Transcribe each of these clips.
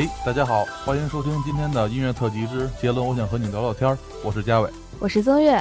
哎，大家好，欢迎收听今天的音乐特辑之杰伦，我想和你聊聊天儿。我是嘉伟，我是曾月。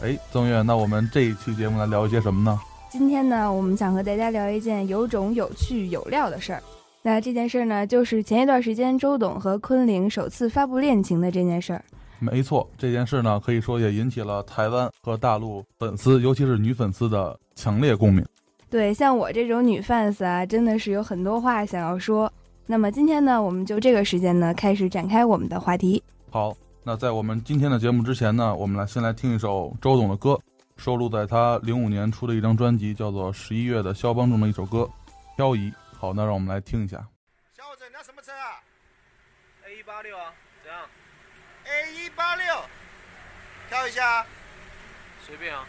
哎，曾月，那我们这一期节目来聊一些什么呢？今天呢，我们想和大家聊一件有种、有趣、有料的事儿。那这件事儿呢，就是前一段时间周董和昆凌首次发布恋情的这件事儿。没错，这件事呢，可以说也引起了台湾和大陆粉丝，尤其是女粉丝的强烈共鸣。对，像我这种女 fans 啊，真的是有很多话想要说。那么今天呢，我们就这个时间呢，开始展开我们的话题。好，那在我们今天的节目之前呢，我们来先来听一首周董的歌，收录在他零五年出的一张专辑，叫做《十一月的肖邦》中的一首歌《漂移》。好，那让我们来听一下。小伙子，你要什么车啊？A 一八六啊，怎样？A 一八六，挑一下。随便啊。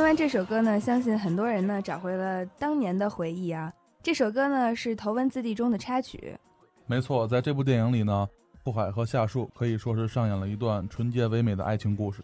听完这首歌呢，相信很多人呢找回了当年的回忆啊。这首歌呢是《头文字 D》中的插曲。没错，在这部电影里呢，傅海和夏树可以说是上演了一段纯洁唯美的爱情故事。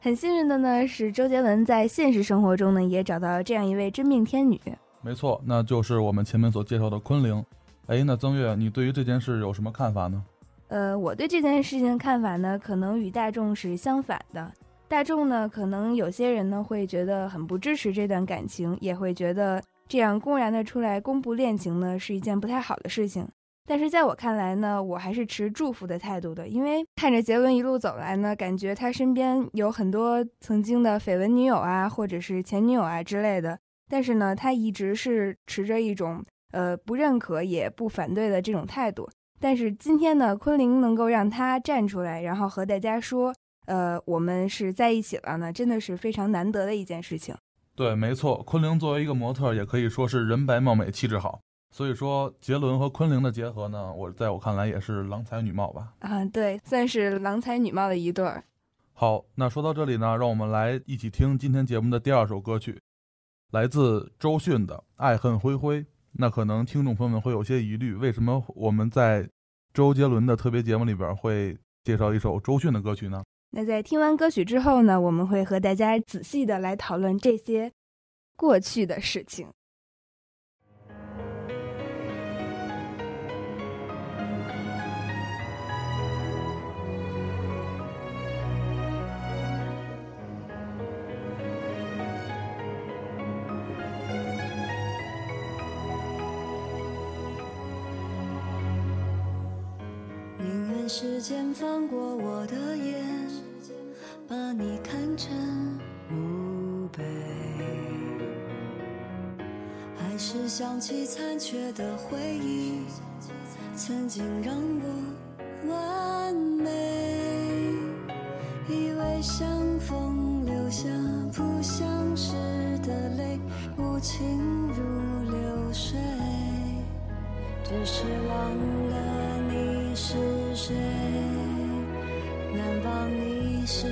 很幸运的呢是周杰伦在现实生活中呢也找到了这样一位真命天女。没错，那就是我们前面所介绍的昆凌。哎，那曾月，你对于这件事有什么看法呢？呃，我对这件事情的看法呢，可能与大众是相反的。大众呢，可能有些人呢会觉得很不支持这段感情，也会觉得这样公然的出来公布恋情呢是一件不太好的事情。但是在我看来呢，我还是持祝福的态度的，因为看着杰伦一路走来呢，感觉他身边有很多曾经的绯闻女友啊，或者是前女友啊之类的，但是呢，他一直是持着一种呃不认可也不反对的这种态度。但是今天呢，昆凌能够让他站出来，然后和大家说。呃，我们是在一起了呢，真的是非常难得的一件事情。对，没错，昆凌作为一个模特，也可以说是人白貌美，气质好。所以说，杰伦和昆凌的结合呢，我在我看来也是郎才女貌吧。啊，对，算是郎才女貌的一对儿。好，那说到这里呢，让我们来一起听今天节目的第二首歌曲，来自周迅的《爱恨灰灰》。那可能听众朋友们会有些疑虑，为什么我们在周杰伦的特别节目里边会介绍一首周迅的歌曲呢？那在听完歌曲之后呢，我们会和大家仔细的来讨论这些过去的事情。宁愿时间放过我的眼，把你看成墓碑，还是想起残缺的回忆，曾经让我完美。以为相逢留下不相识的泪，无情如流水。只是忘了你是谁，难忘你是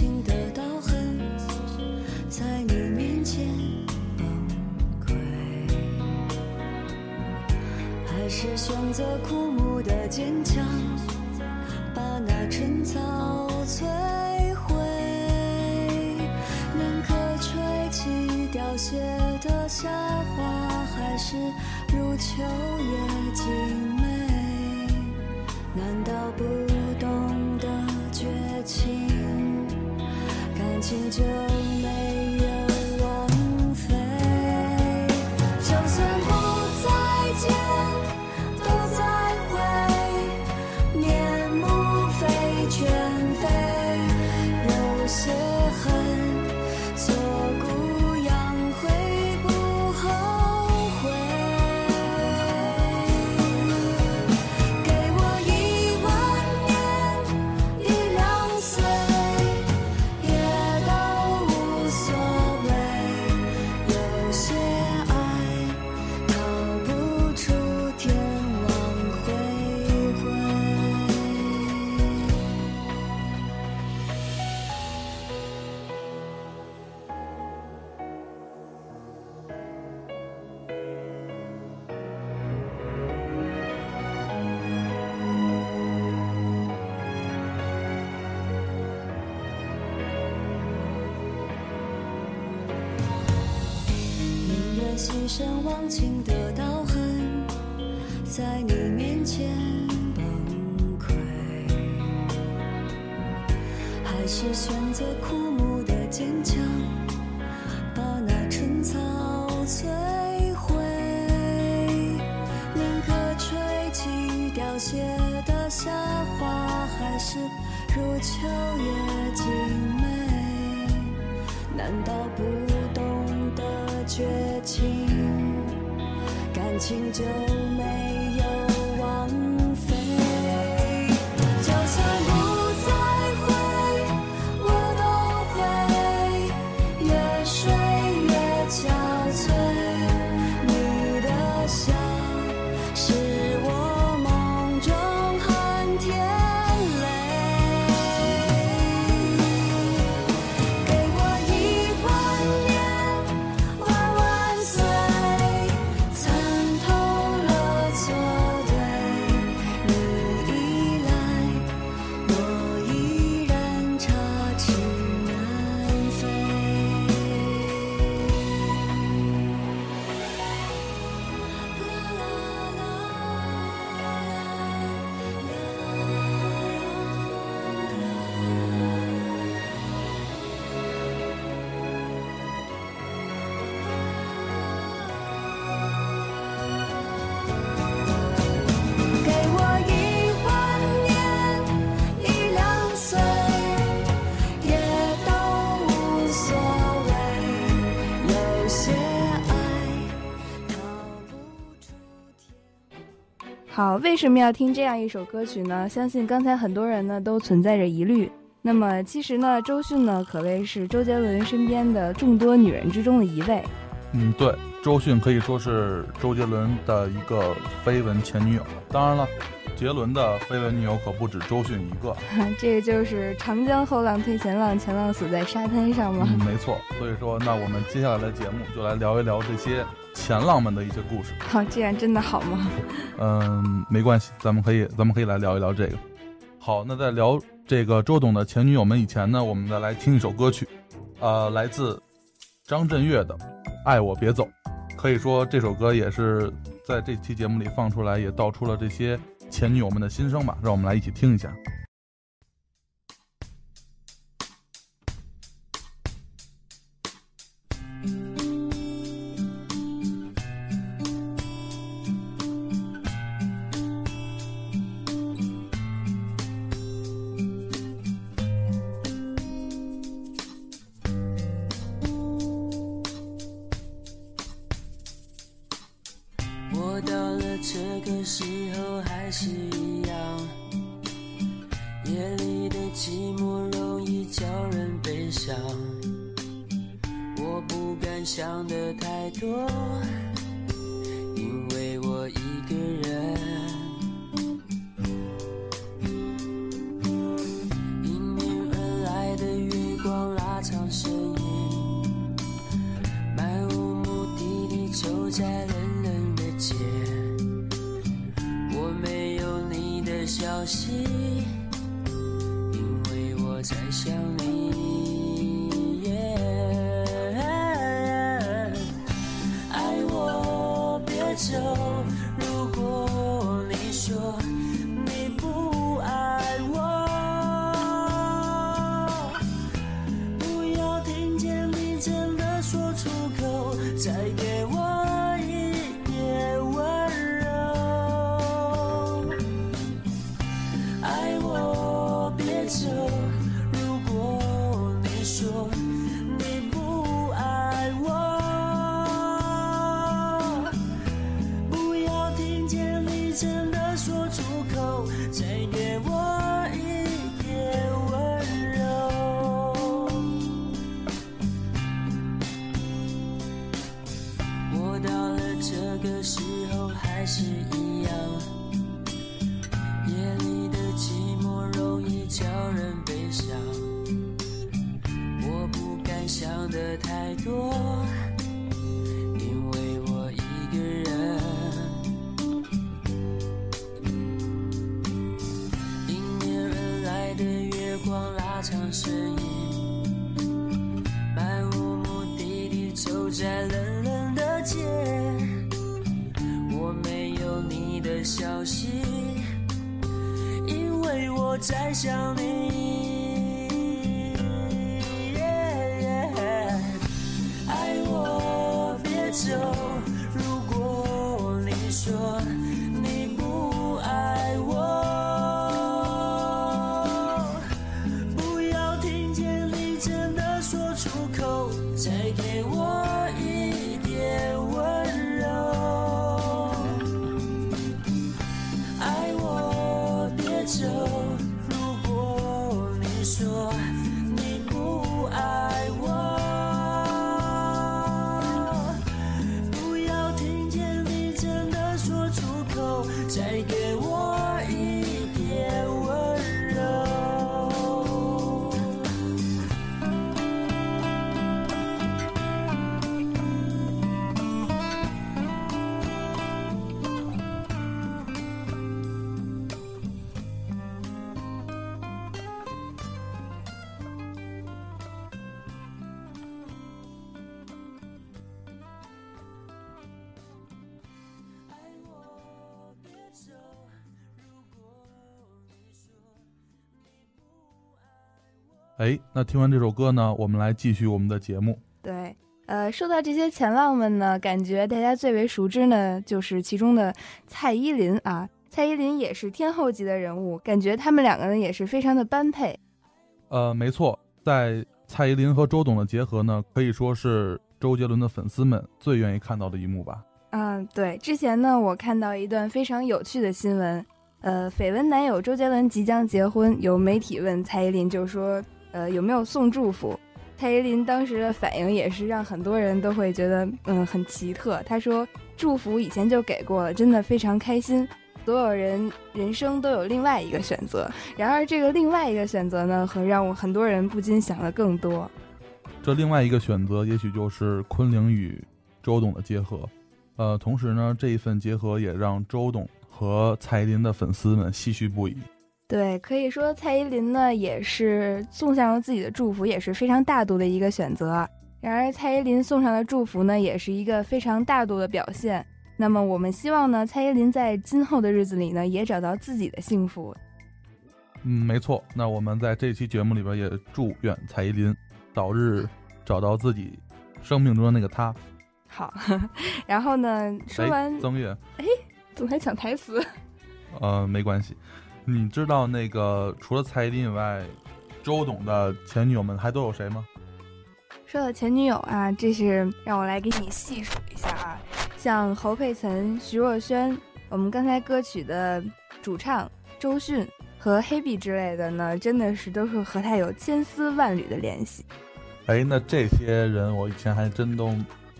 情的刀痕，在你面前崩溃，还是选择枯木的坚强，把那春草摧毁。宁可吹起凋谢的夏花，还是如秋叶静心就牺牲忘情的刀痕，在你面前崩溃，还是选择枯木的坚强，情就美为什么要听这样一首歌曲呢？相信刚才很多人呢都存在着疑虑，那么其实呢，周迅呢可谓是周杰伦身边的众多女人之中的一位。嗯，对，周迅可以说是周杰伦的一个绯闻前女友。当然了，杰伦的绯闻女友可不止周迅一个。这个就是长江后浪推前浪，前浪死在沙滩上吗？嗯，没错。所以说，那我们接下来的节目就来聊一聊这些前浪们的一些故事。好，这样真的好吗？嗯，没关系，咱们可以，咱们可以来聊一聊这个。好，那在聊这个周董的前女友们以前呢，我们再来听一首歌曲，呃，来自张震岳的。爱我别走，可以说这首歌也是在这期节目里放出来，也道出了这些前女友们的心声吧。让我们来一起听一下。到了这个时候还是一样。夜里的寂寞容易叫人悲伤我不敢想的太多。息因为我在想你爱我别走说出口，再给我哎，那听完这首歌呢，我们来继续我们的节目。对，呃，说到这些前浪们呢，感觉大家最为熟知呢，就是其中的蔡依林啊。蔡依林也是天后级的人物，感觉他们两个呢也是非常的般配。呃，没错，在蔡依林和周董的结合呢，可以说是周杰伦的粉丝们最愿意看到的一幕吧。嗯，对，之前呢，我看到一段非常有趣的新闻，呃，绯闻男友周杰伦即将结婚，有媒体问蔡依林，就说，呃，有没有送祝福？蔡依林当时的反应也是让很多人都会觉得，嗯，很奇特。她说，祝福以前就给过了，真的非常开心。所有人人生都有另外一个选择，然而这个另外一个选择呢，和让我很多人不禁想的更多。这另外一个选择，也许就是昆凌与周董的结合。呃，同时呢，这一份结合也让周董和蔡依林的粉丝们唏嘘不已。对，可以说蔡依林呢也是送上了自己的祝福，也是非常大度的一个选择。然而，蔡依林送上的祝福呢，也是一个非常大度的表现。那么，我们希望呢，蔡依林在今后的日子里呢，也找到自己的幸福。嗯，没错。那我们在这期节目里边也祝愿蔡依林早日找到自己生命中的那个他。好，然后呢，说完曾月，哎，怎么还抢台词？呃，没关系。你知道那个除了蔡依林以外，周董的前女友们还都有谁吗？说到前女友啊，这是让我来给你细数一下啊，像侯佩岑、徐若瑄，我们刚才歌曲的主唱周迅和黑碧之类的呢，真的是都是和他有千丝万缕的联系。哎，那这些人我以前还真都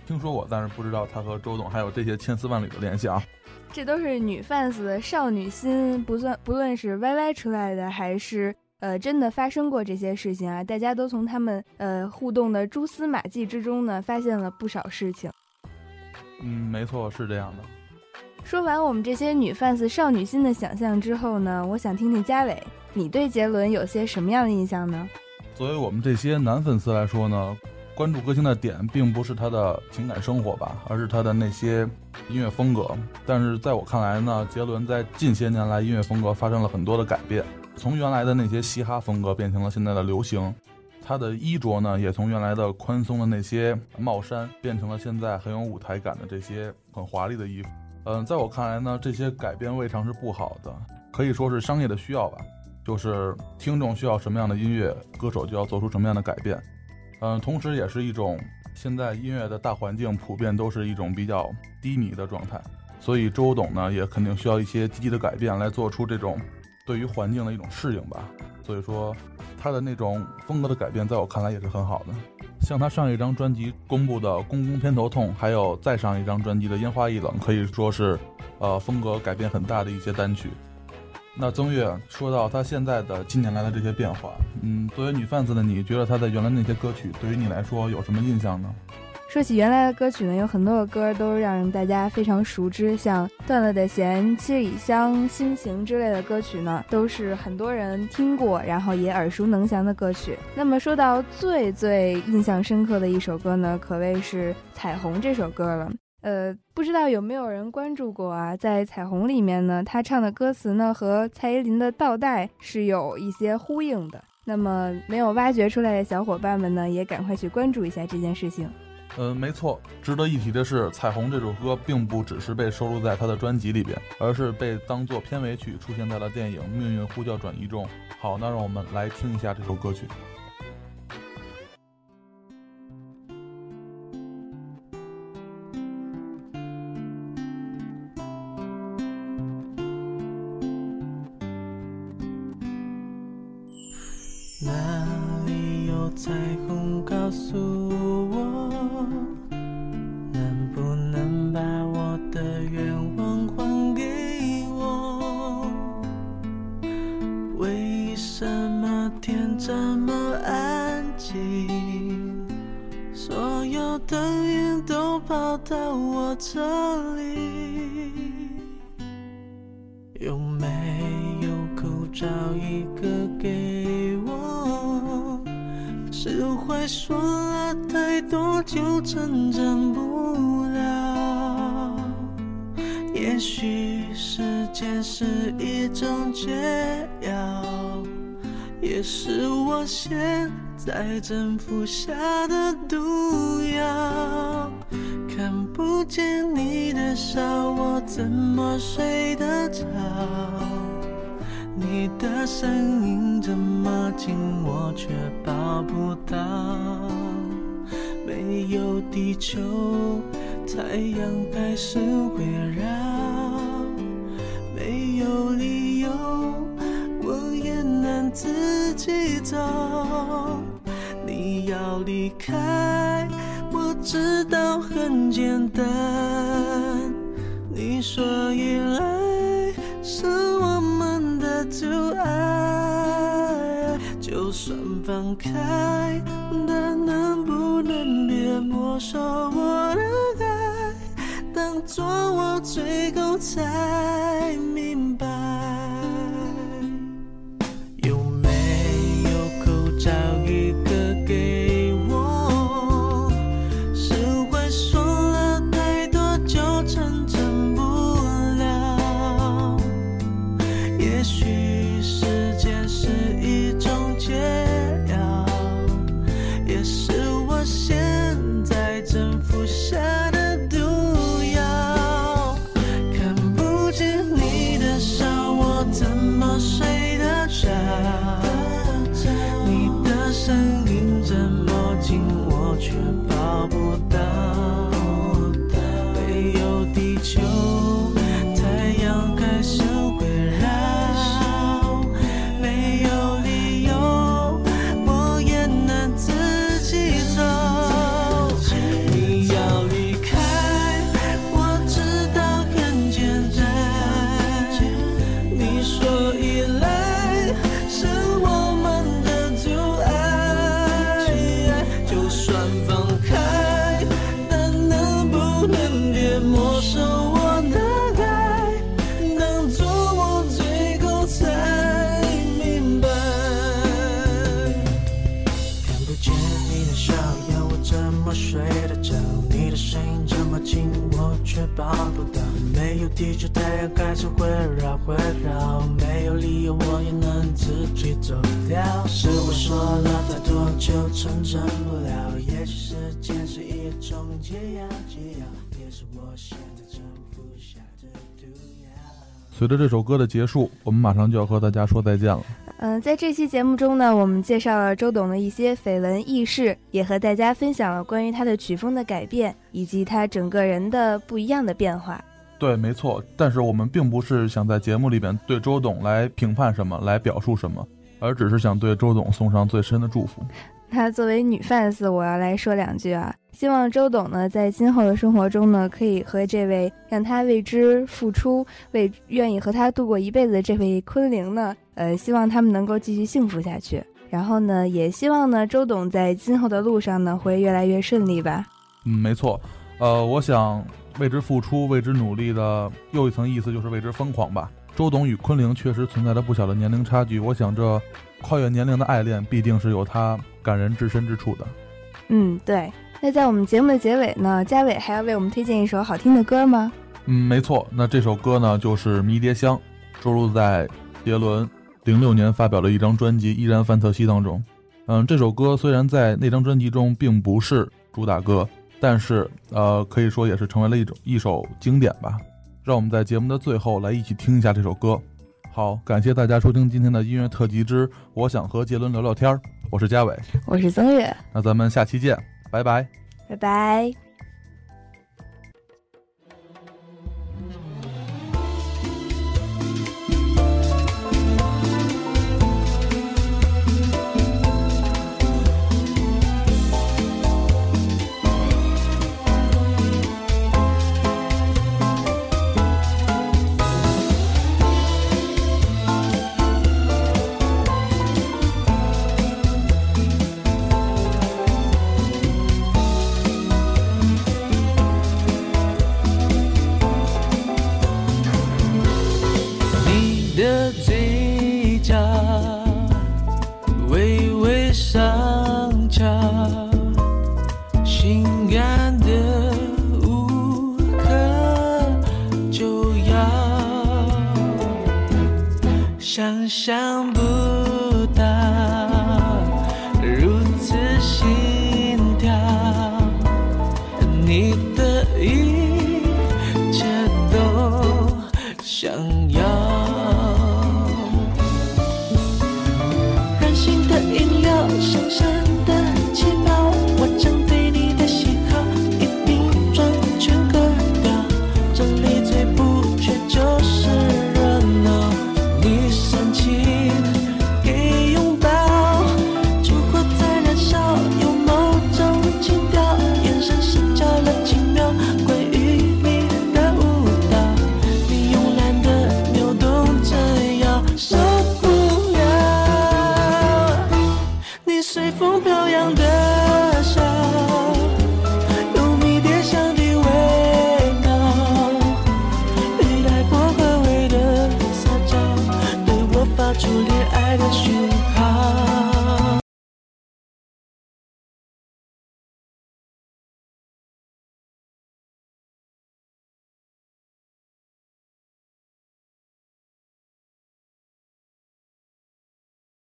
听说过，但是不知道他和周董还有这些千丝万缕的联系啊。这都是女 fans 的少女心，不算不论是 YY 出来的，还是呃真的发生过这些事情啊，大家都从他们呃互动的蛛丝马迹之中呢，发现了不少事情。嗯，没错，是这样的。说完我们这些女 fans 少女心的想象之后呢，我想听听嘉伟，你对杰伦有些什么样的印象呢？作为我们这些男粉丝来说呢，关注歌星的点并不是他的情感生活吧，而是他的那些音乐风格。但是在我看来呢，杰伦在近些年来音乐风格发生了很多的改变，从原来的那些嘻哈风格变成了现在的流行。他的衣着呢，也从原来的宽松的那些帽衫变成了现在很有舞台感的这些很华丽的衣服。嗯，在我看来呢，这些改变未尝是不好的，可以说是商业的需要吧。就是听众需要什么样的音乐，歌手就要做出什么样的改变。嗯，同时也是一种现在音乐的大环境普遍都是一种比较低迷的状态，所以周董呢也肯定需要一些积极的改变来做出这种对于环境的一种适应吧。所以说他的那种风格的改变，在我看来也是很好的。像他上一张专辑公布的《公公偏头痛》，还有再上一张专辑的《烟花易冷》，可以说是呃风格改变很大的一些单曲。那曾月说到他现在的近年来的这些变化，嗯，作为女贩子的你，觉得他在原来那些歌曲对于你来说有什么印象呢？说起原来的歌曲呢，有很多的歌都让大家非常熟知，像《断了的弦》《七里香》《心情》之类的歌曲呢，都是很多人听过，然后也耳熟能详的歌曲。那么说到最最印象深刻的一首歌呢，可谓是《彩虹》这首歌了。呃，不知道有没有人关注过啊？在《彩虹》里面呢，他唱的歌词呢和蔡依林的《倒带》是有一些呼应的。那么没有挖掘出来的小伙伴们呢，也赶快去关注一下这件事情。呃，没错，值得一提的是，《彩虹》这首歌并不只是被收录在他的专辑里边，而是被当做片尾曲出现在了电影《命运呼叫转移》中。好，那让我们来听一下这首歌曲。一个给我？是会说了太多就成长不了。也许时间是一种解药，也是我现在正服下的毒药。看不见你的笑，我怎么睡得着？你的声音这么近我却抱不到没有地球太阳还是会绕没有理由我也能自己走你要离开我知道很简单。你说依赖是我们的阻碍，就算放开，但能不能别没收我的爱？当作我最后才明白。地球，太阳开始围绕围绕。没有理由，我也能自己走掉。是我说了太多，就成真不了。也许时间是一种解药，解药也是我现在正服下的毒药。随着这首歌的结束，我们马上就要和大家说再见了。嗯，在这期节目中呢，我们介绍了周董的一些绯闻轶事，也和大家分享了关于他的曲风的改变，以及他整个人的不一样的变化。对，没错。但是我们并不是想在节目里边对周董来评判什么，来表述什么，而只是想对周董送上最深的祝福。那作为女 fans，我要来说两句啊，希望周董呢在今后的生活中呢，可以和这位让他为之付出、为愿意和他度过一辈子的这位昆凌呢，呃，希望他们能够继续幸福下去。然后呢，也希望呢，周董在今后的路上呢，会越来越顺利吧。嗯，没错。呃，我想为之付出、为之努力的又一层意思就是为之疯狂吧。周董与昆凌确实存在着不小的年龄差距，我想这跨越年龄的爱恋必定是有它感人至深之处的。嗯，对。那在我们节目的结尾呢，嘉伟还要为我们推荐一首好听的歌吗？嗯，没错。那这首歌呢，就是《迷迭香》，收录在杰伦零六年发表的一张专辑《依然范特西》当中。嗯，这首歌虽然在那张专辑中并不是主打歌，但是呃，可以说也是成为了一种一首经典吧。让我们在节目的最后来一起听一下这首歌。好，感谢大家收听今天的音乐特辑之《我想和杰伦聊聊天儿》，我是嘉伟，我是曾月，那咱们下期见，拜拜。拜拜。